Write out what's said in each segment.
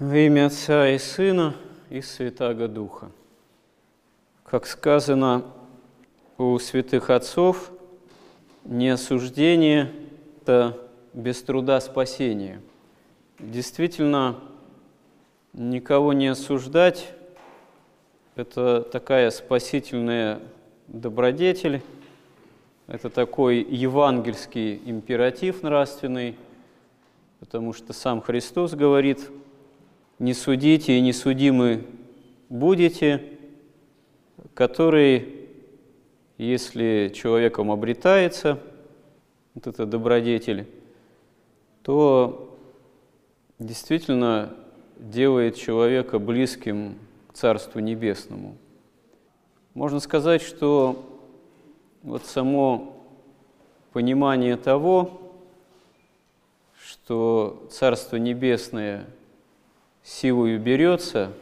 Во имя Отца и Сына и Святаго Духа. Как сказано у святых отцов, не осуждение – это без труда спасение. Действительно, никого не осуждать – это такая спасительная добродетель, это такой евангельский императив нравственный, потому что сам Христос говорит – не судите и не судимы будете, который, если человеком обретается, вот это добродетель, то действительно делает человека близким к Царству Небесному. Можно сказать, что вот само понимание того, что Царство Небесное – силою берется,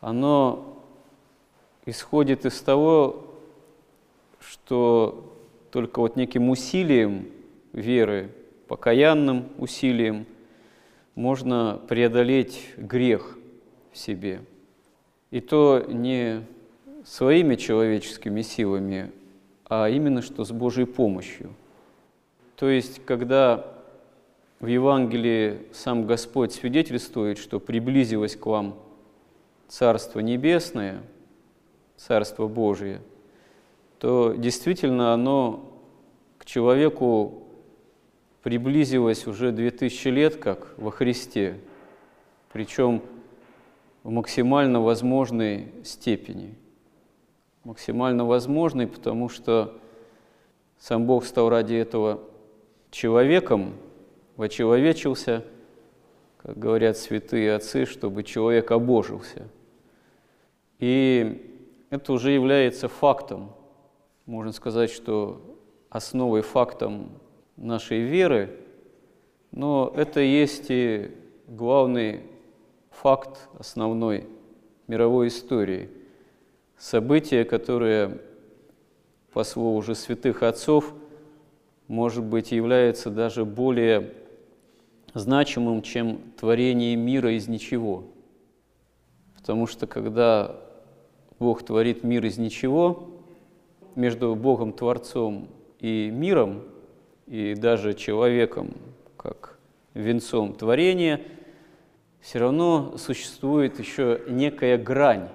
оно исходит из того, что только вот неким усилием веры, покаянным усилием можно преодолеть грех в себе. И то не своими человеческими силами, а именно что с Божьей помощью. То есть, когда в Евангелии сам Господь свидетельствует, что приблизилось к вам Царство Небесное, Царство Божие, то действительно оно к человеку приблизилось уже две тысячи лет, как во Христе, причем в максимально возможной степени. Максимально возможной, потому что сам Бог стал ради этого человеком, вочеловечился, как говорят святые отцы, чтобы человек обожился. И это уже является фактом. Можно сказать, что основой фактом нашей веры, но это есть и главный факт основной мировой истории. Событие, которое, по слову уже святых отцов, может быть, является даже более значимым, чем творение мира из ничего. Потому что когда Бог творит мир из ничего, между Богом Творцом и миром, и даже человеком, как венцом творения, все равно существует еще некая грань,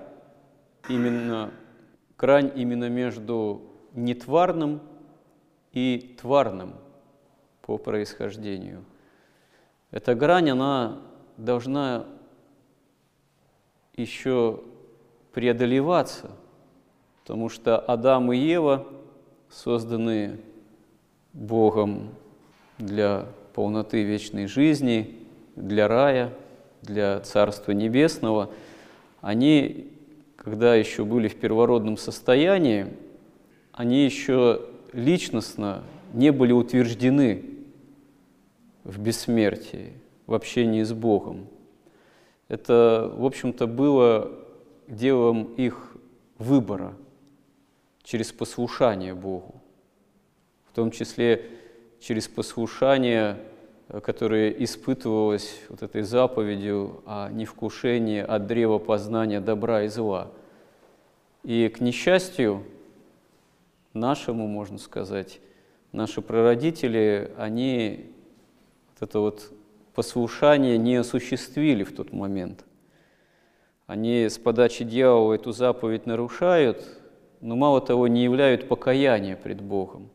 именно грань именно между нетварным и тварным по происхождению – эта грань, она должна еще преодолеваться, потому что Адам и Ева созданы Богом для полноты вечной жизни, для рая, для Царства Небесного. Они, когда еще были в первородном состоянии, они еще личностно не были утверждены в бессмертии, в общении с Богом. Это, в общем-то, было делом их выбора через послушание Богу, в том числе через послушание, которое испытывалось вот этой заповедью о невкушении от древа познания добра и зла. И к несчастью нашему, можно сказать, наши прародители, они это вот послушание не осуществили в тот момент. Они с подачи дьявола эту заповедь нарушают, но мало того, не являют покаяния пред Богом.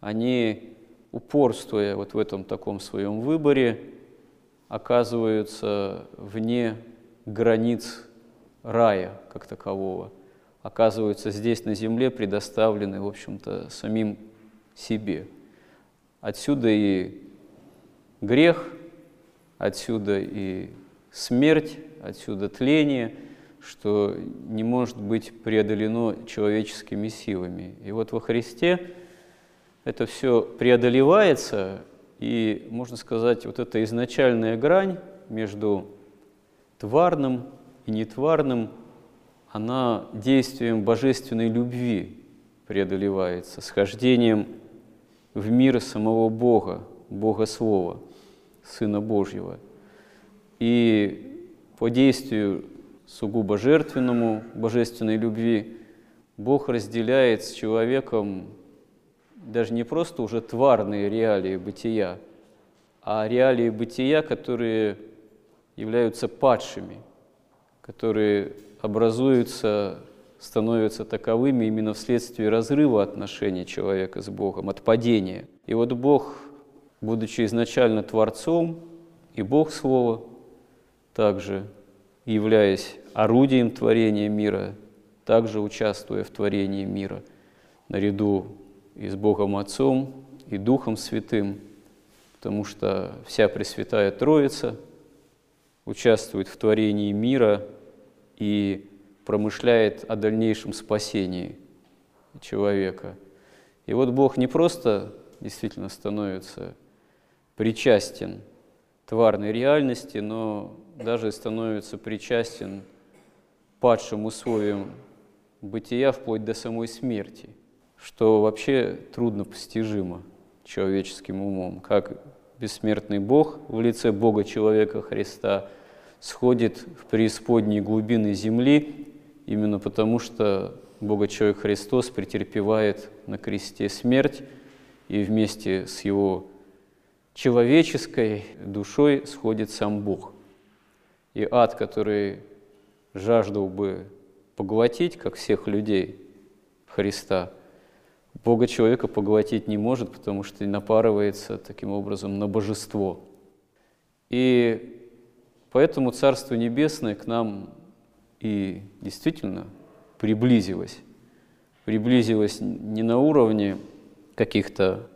Они, упорствуя вот в этом таком своем выборе, оказываются вне границ рая как такового, оказываются здесь на земле предоставлены, в общем-то, самим себе. Отсюда и грех, отсюда и смерть, отсюда тление, что не может быть преодолено человеческими силами. И вот во Христе это все преодолевается, и, можно сказать, вот эта изначальная грань между тварным и нетварным, она действием божественной любви преодолевается, схождением в мир самого Бога, Бога Слова – Сына Божьего. И по действию сугубо жертвенному божественной любви Бог разделяет с человеком даже не просто уже тварные реалии бытия, а реалии бытия, которые являются падшими, которые образуются, становятся таковыми именно вследствие разрыва отношений человека с Богом, от падения. И вот Бог, будучи изначально Творцом, и Бог Слово, также являясь орудием творения мира, также участвуя в творении мира, наряду и с Богом Отцом, и Духом Святым, потому что вся Пресвятая Троица участвует в творении мира и промышляет о дальнейшем спасении человека. И вот Бог не просто действительно становится причастен тварной реальности, но даже становится причастен падшим условиям бытия вплоть до самой смерти, что вообще трудно постижимо человеческим умом, как бессмертный Бог в лице Бога человека Христа сходит в преисподние глубины земли именно потому, что Бога человек Христос претерпевает на кресте смерть и вместе с его человеческой душой сходит сам Бог. И ад, который жаждал бы поглотить, как всех людей Христа, Бога человека поглотить не может, потому что напарывается таким образом на божество. И поэтому Царство Небесное к нам и действительно приблизилось. Приблизилось не на уровне каких-то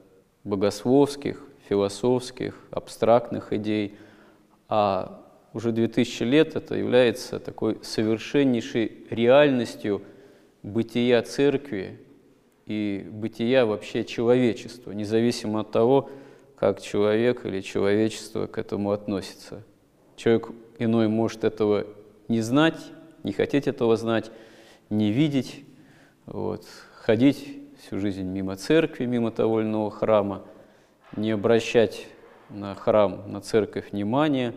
богословских, философских, абстрактных идей, а уже 2000 лет это является такой совершеннейшей реальностью бытия церкви и бытия вообще человечества, независимо от того, как человек или человечество к этому относится. Человек иной может этого не знать, не хотеть этого знать, не видеть, вот, ходить всю жизнь мимо церкви, мимо того или иного храма – не обращать на храм, на церковь внимания,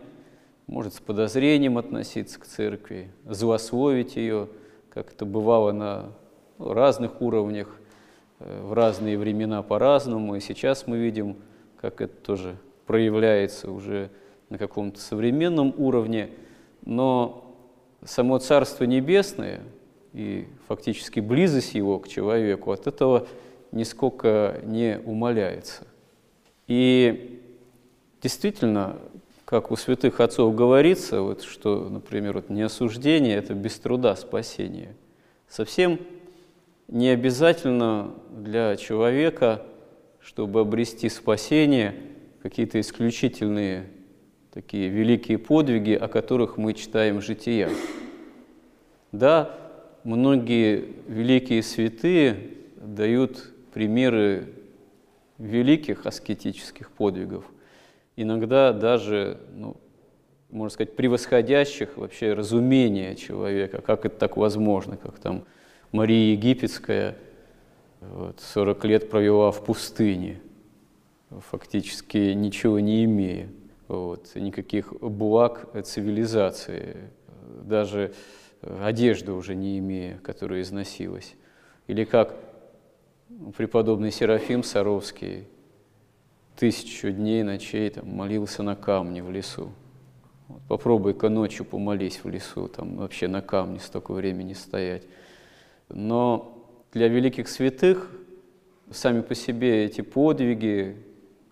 может с подозрением относиться к церкви, злословить ее, как это бывало на разных уровнях, э, в разные времена по-разному. И сейчас мы видим, как это тоже проявляется уже на каком-то современном уровне. Но само Царство Небесное и фактически близость его к человеку от этого нисколько не умаляется. И действительно, как у святых отцов говорится, вот, что, например, вот, не осуждение – это без труда спасение. Совсем не обязательно для человека, чтобы обрести спасение, какие-то исключительные такие великие подвиги, о которых мы читаем в житиях. Да, многие великие святые дают примеры великих аскетических подвигов, иногда даже, ну, можно сказать, превосходящих вообще разумение человека, как это так возможно, как там Мария Египетская вот, 40 лет провела в пустыне, фактически ничего не имея, вот, никаких благ цивилизации, даже одежды уже не имея, которая износилась. Или как преподобный Серафим Саровский тысячу дней, ночей там, молился на камне в лесу. Вот попробуй-ка ночью помолись в лесу, там вообще на камне столько времени стоять. Но для великих святых сами по себе эти подвиги,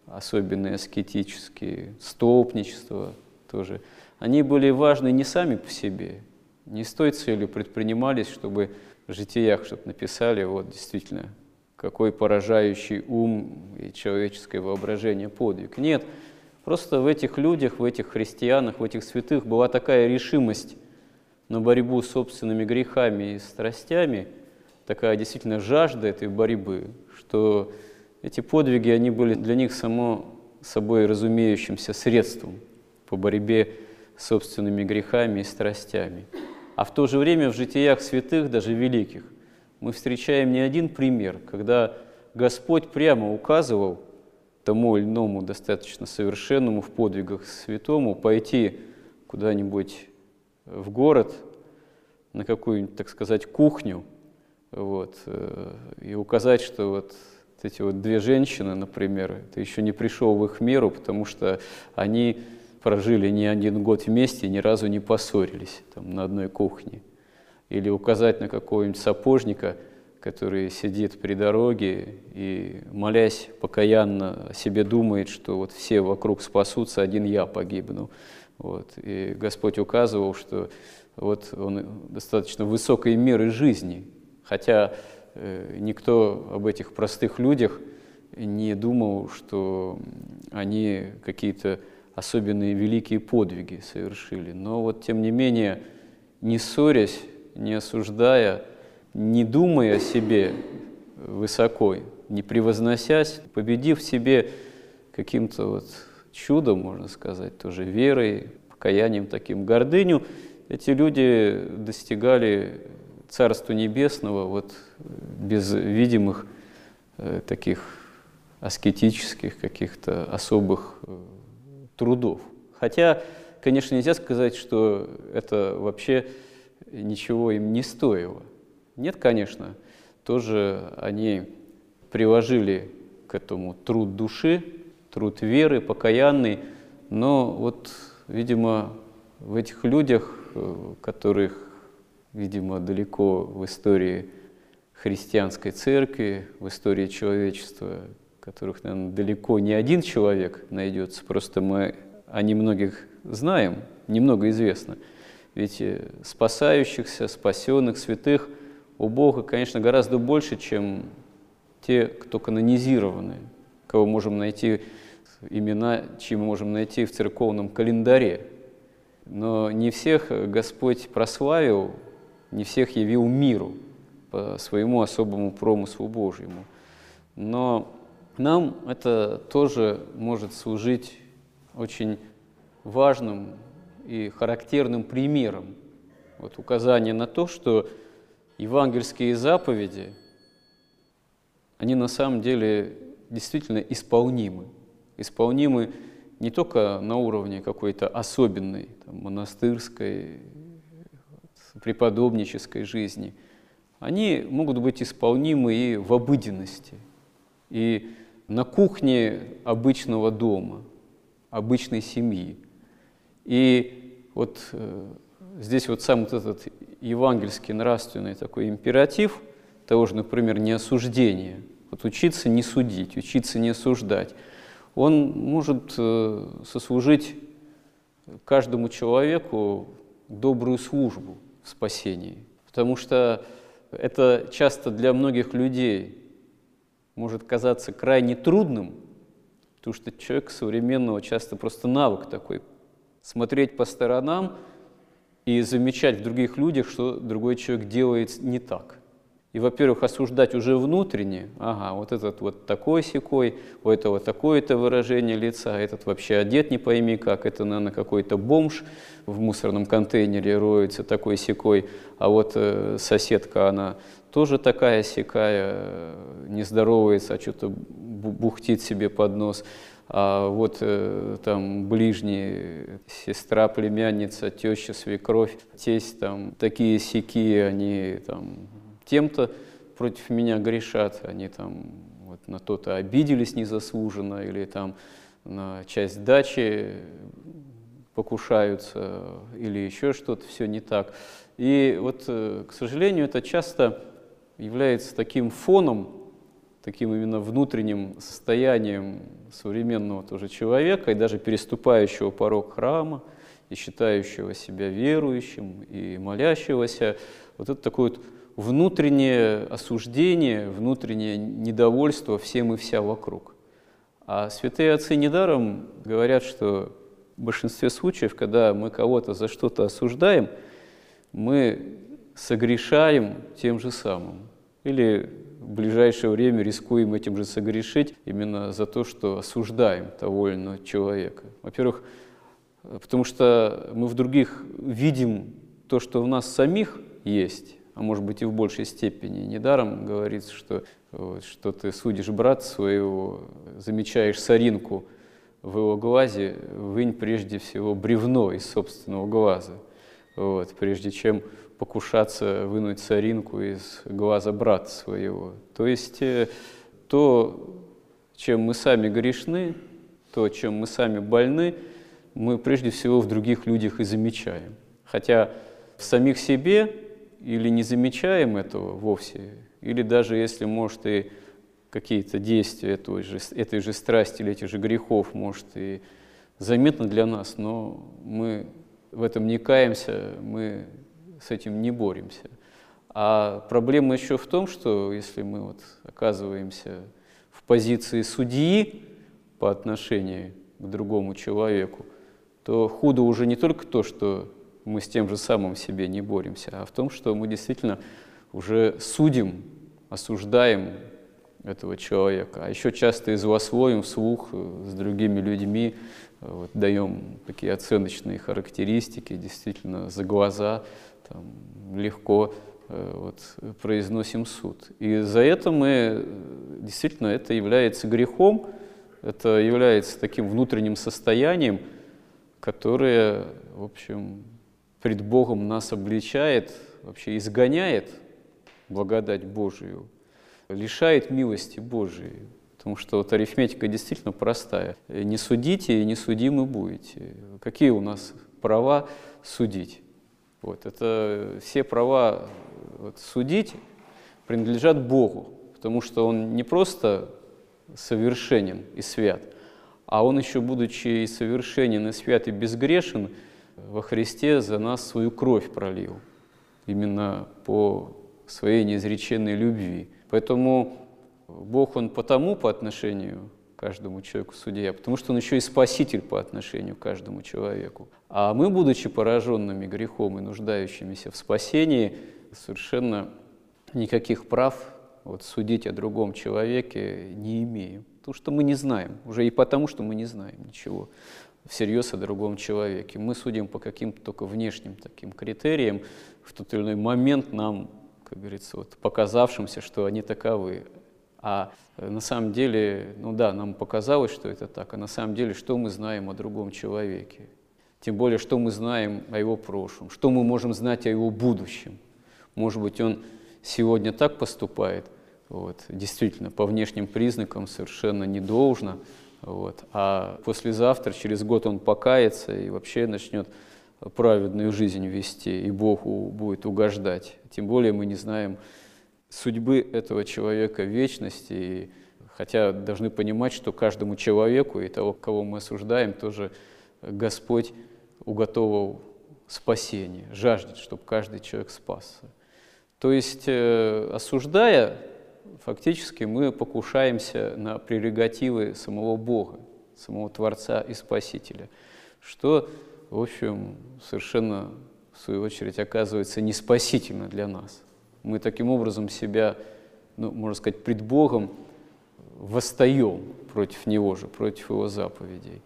особенно аскетические, столпничество тоже, они были важны не сами по себе, не с той целью предпринимались, чтобы в житиях что-то написали, вот действительно какой поражающий ум и человеческое воображение подвиг. Нет, просто в этих людях, в этих христианах, в этих святых была такая решимость на борьбу с собственными грехами и страстями, такая действительно жажда этой борьбы, что эти подвиги, они были для них само собой разумеющимся средством по борьбе с собственными грехами и страстями. А в то же время в житиях святых, даже великих, мы встречаем не один пример, когда Господь прямо указывал тому или иному достаточно совершенному в подвигах святому пойти куда-нибудь в город на какую-нибудь, так сказать, кухню, вот, э, и указать, что вот эти вот две женщины, например, ты еще не пришел в их меру, потому что они прожили не один год вместе ни разу не поссорились там, на одной кухне. Или указать на какого-нибудь сапожника, который сидит при дороге и, молясь покаянно, о себе думает, что вот все вокруг спасутся, один я погибну. Вот. И Господь указывал, что вот он достаточно высокой меры жизни, хотя э, никто об этих простых людях не думал, что они какие-то особенные великие подвиги совершили. Но вот тем не менее, не ссорясь, не осуждая, не думая о себе высоко, не превозносясь, победив в себе каким-то вот чудом, можно сказать, тоже верой, покаянием таким, гордыню, эти люди достигали Царства Небесного вот без видимых э, таких аскетических каких-то особых э, трудов. Хотя, конечно, нельзя сказать, что это вообще ничего им не стоило. Нет, конечно, тоже они приложили к этому труд души, труд веры, покаянный, но вот, видимо, в этих людях, э, которых, видимо, далеко в истории христианской церкви, в истории человечества, которых, наверное, далеко не один человек найдется, просто мы о немногих знаем, немного известно. Ведь спасающихся, спасенных, святых у Бога, конечно, гораздо больше, чем те, кто канонизированы, кого можем найти, имена, чьи мы можем найти в церковном календаре. Но не всех Господь прославил, не всех явил миру по своему особому промыслу Божьему. Но нам это тоже может служить очень важным и характерным примером. Вот указание на то, что евангельские заповеди, они на самом деле действительно исполнимы. Исполнимы не только на уровне какой-то особенной там, монастырской, преподобнической жизни, они могут быть исполнимы и в обыденности, и на кухне обычного дома, обычной семьи. И вот э, здесь вот сам вот этот евангельский нравственный такой императив того же, например, не осуждение, вот учиться не судить, учиться не осуждать, он может э, сослужить каждому человеку добрую службу в спасении. Потому что это часто для многих людей может казаться крайне трудным, потому что человек современного часто просто навык такой – смотреть по сторонам и замечать в других людях, что другой человек делает не так. И, во-первых, осуждать уже внутренне, ага, вот этот вот такой секой, у этого такое-то выражение лица, этот вообще одет не пойми как, это, наверное, какой-то бомж в мусорном контейнере роется такой секой, а вот э, соседка, она тоже такая секая, э, не здоровается, а что-то бухтит себе под нос. А вот э, там ближние, сестра, племянница, теща, свекровь, тесть, там такие сики, они там тем-то против меня грешат, они там вот на то-то обиделись незаслуженно или там на часть дачи покушаются или еще что-то, все не так. И вот, э, к сожалению, это часто является таким фоном, таким именно внутренним состоянием современного тоже человека и даже переступающего порог храма и считающего себя верующим и молящегося. Вот это такое вот внутреннее осуждение, внутреннее недовольство всем и вся вокруг. А святые отцы недаром говорят, что в большинстве случаев, когда мы кого-то за что-то осуждаем, мы согрешаем тем же самым. Или в ближайшее время рискуем этим же согрешить именно за то, что осуждаем того или иного человека. Во-первых, потому что мы в других видим то, что в нас самих есть, а может быть и в большей степени. Недаром говорится, что, вот, что ты судишь брат своего, замечаешь соринку в его глазе, вынь прежде всего бревно из собственного глаза. вот, прежде чем покушаться вынуть соринку из глаза брата своего. То есть э, то, чем мы сами грешны, то, чем мы сами больны, мы прежде всего в других людях и замечаем. Хотя в самих себе или не замечаем этого вовсе, или даже если, может, и какие-то действия этой же, этой же страсти или этих же грехов, может, и заметно для нас, но мы в этом не каемся, мы с этим не боремся. А проблема еще в том, что если мы вот оказываемся в позиции судьи по отношению к другому человеку, то худо уже не только то, что мы с тем же самым себе не боремся, а в том, что мы действительно уже судим, осуждаем этого человека. А еще часто и злословим вслух э, с другими людьми, э, вот, даем такие оценочные характеристики, действительно за глаза там, легко э, вот, произносим суд. И за это мы, действительно, это является грехом, это является таким внутренним состоянием, которое, в общем, пред Богом нас обличает, вообще изгоняет благодать Божию лишает милости Божией. Потому что вот арифметика действительно простая. Не судите и не судимы будете. Какие у нас права судить? Вот, это все права вот, судить принадлежат Богу, потому что Он не просто совершенен и свят, а Он еще, будучи и совершенен, и свят, и безгрешен, во Христе за нас свою кровь пролил, именно по своей неизреченной любви. Поэтому Бог, Он потому по отношению каждому человеку судья, потому что Он еще и спаситель по отношению к каждому человеку. А мы, будучи пораженными грехом и нуждающимися в спасении, совершенно никаких прав вот, судить о другом человеке не имеем. Потому что мы не знаем, уже и потому, что мы не знаем ничего всерьез о другом человеке. Мы судим по каким-то только внешним таким критериям. В тот или иной момент нам как говорится, вот, показавшимся, что они таковы. А на самом деле, ну да, нам показалось, что это так, а на самом деле, что мы знаем о другом человеке? Тем более, что мы знаем о его прошлом, что мы можем знать о его будущем. Может быть, он сегодня так поступает, вот, действительно, по внешним признакам совершенно не должно, вот, а послезавтра, через год он покается и вообще начнет праведную жизнь вести, и Богу будет угождать. Тем более мы не знаем судьбы этого человека вечности, и, хотя должны понимать, что каждому человеку и того, кого мы осуждаем, тоже Господь уготовил спасение, жаждет, чтобы каждый человек спасся. То есть, э, осуждая, фактически мы покушаемся на прерогативы самого Бога, самого Творца и Спасителя, что в общем, совершенно, в свою очередь, оказывается не спасительно для нас. Мы таким образом себя, ну, можно сказать, пред Богом восстаем против Него же, против Его заповедей.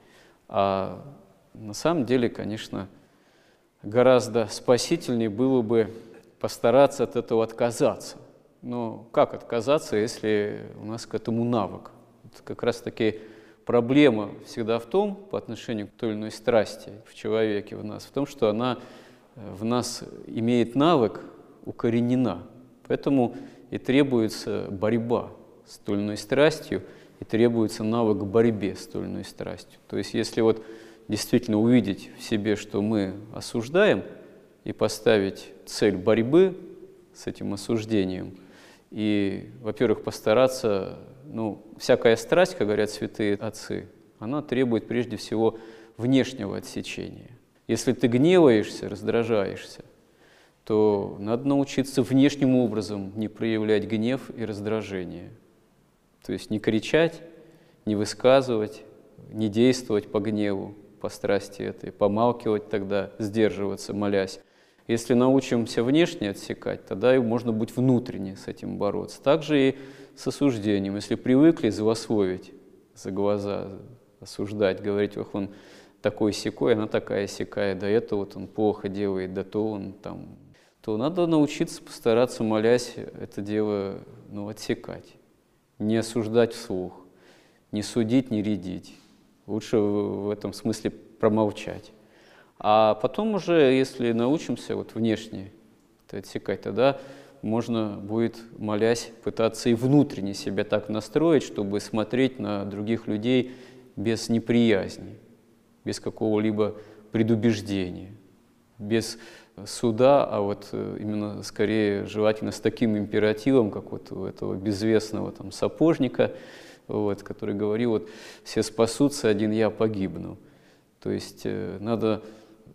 А на самом деле, конечно, гораздо спасительнее было бы постараться от этого отказаться. Но как отказаться, если у нас к этому навык? Это как раз-таки проблема всегда в том, по отношению к той или иной страсти в человеке в нас, в том, что она э, в нас имеет навык укоренена. Поэтому и требуется борьба с иной страстью, и требуется навык борьбе с иной страстью. То есть если вот действительно увидеть в себе, что мы осуждаем, и поставить цель борьбы с этим осуждением, и, во-первых, постараться ну, всякая страсть, как говорят святые отцы, она требует прежде всего внешнего отсечения. Если ты гневаешься, раздражаешься, то надо научиться внешним образом не проявлять гнев и раздражение. То есть не кричать, не высказывать, не действовать по гневу, по страсти этой, помалкивать тогда, сдерживаться, молясь. Если научимся внешне отсекать, тогда и можно быть внутренне с этим бороться. Также и с осуждением. Если привыкли злословить за глаза, осуждать, говорить, ох, он такой секой, она такая секая, да это вот он плохо делает, да то он там, то надо научиться постараться, молясь, это дело ну, отсекать, не осуждать вслух, не судить, не рядить. Лучше в этом смысле промолчать. А потом уже, если научимся вот внешне это отсекать, тогда можно будет, молясь, пытаться и внутренне себя так настроить, чтобы смотреть на других людей без неприязни, без какого-либо предубеждения, без суда, а вот э, именно скорее желательно с таким императивом, как вот у этого безвестного там сапожника, вот, который говорил, вот все спасутся, один я погибну. То есть э, надо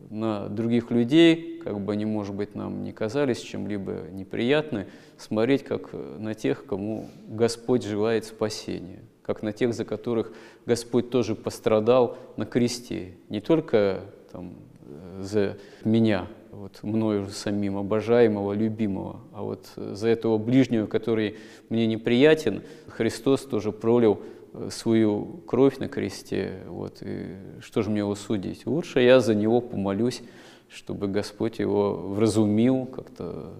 на других людей, как бы они, может быть, нам не казались чем-либо неприятны, смотреть как на тех, кому Господь желает спасения, как на тех, за которых Господь тоже пострадал на кресте, не только там, э, за меня, вот, мною самим обожаемого, любимого, а вот за этого ближнего, который мне неприятен, Христос тоже пролил Э, свою кровь на кресте, вот, и что же мне его судить? Лучше я за него помолюсь, чтобы Господь его вразумил как-то,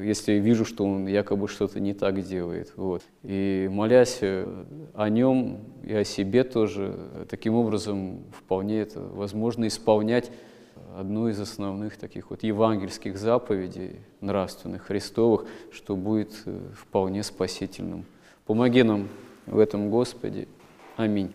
если вижу, что он якобы что-то не так делает. Вот. И молясь э, о нем и о себе тоже, таким образом вполне это возможно исполнять одну из основных таких вот евангельских заповедей нравственных, христовых, что будет э, вполне спасительным. Помоги нам в этом Господе. Аминь.